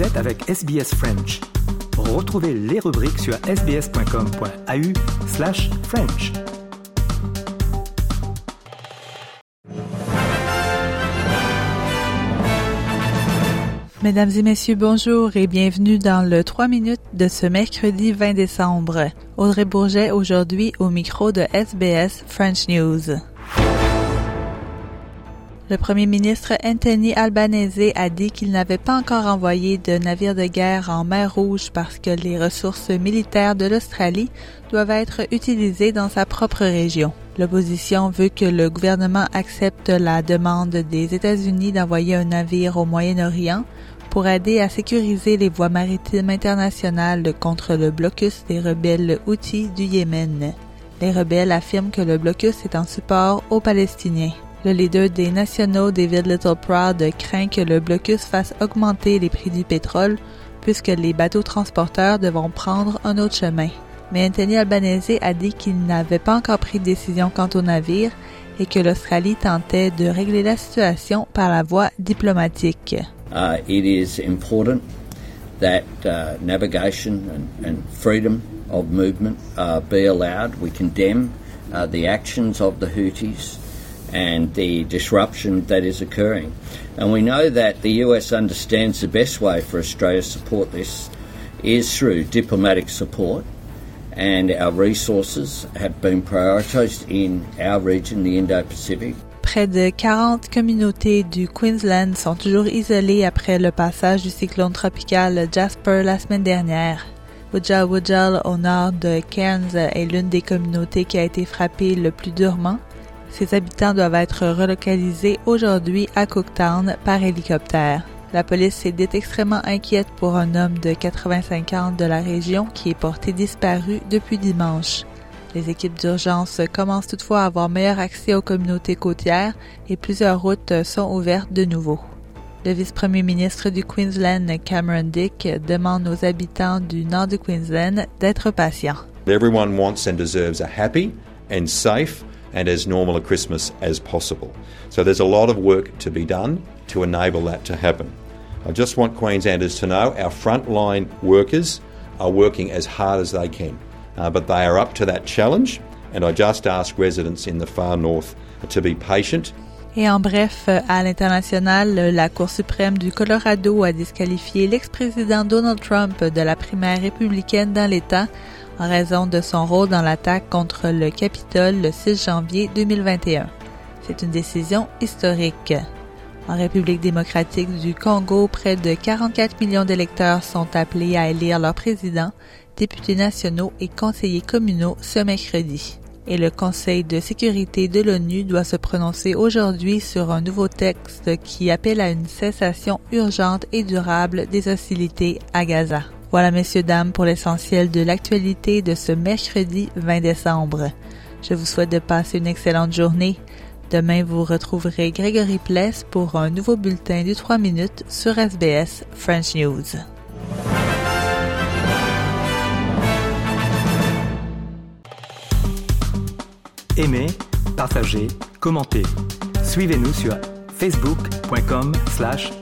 Vous êtes avec SBS French. Retrouvez les rubriques sur sbs.com.au slash French. Mesdames et messieurs, bonjour et bienvenue dans le 3 minutes de ce mercredi 20 décembre. Audrey Bourget aujourd'hui au micro de SBS French News. Le premier ministre Anthony Albanese a dit qu'il n'avait pas encore envoyé de navires de guerre en mer Rouge parce que les ressources militaires de l'Australie doivent être utilisées dans sa propre région. L'opposition veut que le gouvernement accepte la demande des États-Unis d'envoyer un navire au Moyen-Orient pour aider à sécuriser les voies maritimes internationales contre le blocus des rebelles Houthis du Yémen. Les rebelles affirment que le blocus est en support aux Palestiniens. Le leader des nationaux, David Littleproud, craint que le blocus fasse augmenter les prix du pétrole puisque les bateaux transporteurs devront prendre un autre chemin. Mais Anthony Albanese a dit qu'il n'avait pas encore pris de décision quant au navire et que l'Australie tentait de régler la situation par la voie diplomatique. Uh, it is important that uh, navigation and, freedom of movement uh, be allowed. We condemn the actions of the Houthis and the disruption that is occurring. And we know that the US understands the best way for Australia to support this is through diplomatic support, and our resources have been prioritised in our region, the Indo Pacific. Près de 40 communautés du Queensland sont toujours isolées après le passage du cyclone tropical Jasper la semaine dernière. Wujal Wujal, au nord de Cairns, est l'une des communautés qui a été frappée le plus durement. Ses habitants doivent être relocalisés aujourd'hui à Cooktown par hélicoptère. La police est dite extrêmement inquiète pour un homme de 85 ans de la région qui est porté disparu depuis dimanche. Les équipes d'urgence commencent toutefois à avoir meilleur accès aux communautés côtières et plusieurs routes sont ouvertes de nouveau. Le vice-premier ministre du Queensland, Cameron Dick, demande aux habitants du nord du Queensland d'être patients. Everyone wants and deserves a happy and safe and as normal a Christmas as possible. So there's a lot of work to be done to enable that to happen. I just want Queenslanders to know our frontline workers are working as hard as they can, uh, but they are up to that challenge. And I just ask residents in the far north to be patient Et en bref, à l'international, la Cour suprême du Colorado a disqualifié l'ex-président Donald Trump de la primaire républicaine dans l'État en raison de son rôle dans l'attaque contre le Capitole le 6 janvier 2021. C'est une décision historique. En République démocratique du Congo, près de 44 millions d'électeurs sont appelés à élire leur président, députés nationaux et conseillers communaux ce mercredi. Et le Conseil de sécurité de l'ONU doit se prononcer aujourd'hui sur un nouveau texte qui appelle à une cessation urgente et durable des hostilités à Gaza. Voilà, messieurs, dames, pour l'essentiel de l'actualité de ce mercredi 20 décembre. Je vous souhaite de passer une excellente journée. Demain, vous retrouverez Grégory Pless pour un nouveau bulletin du 3 minutes sur SBS French News. Aimez, partagez, commentez. Suivez-nous sur facebook.com slash.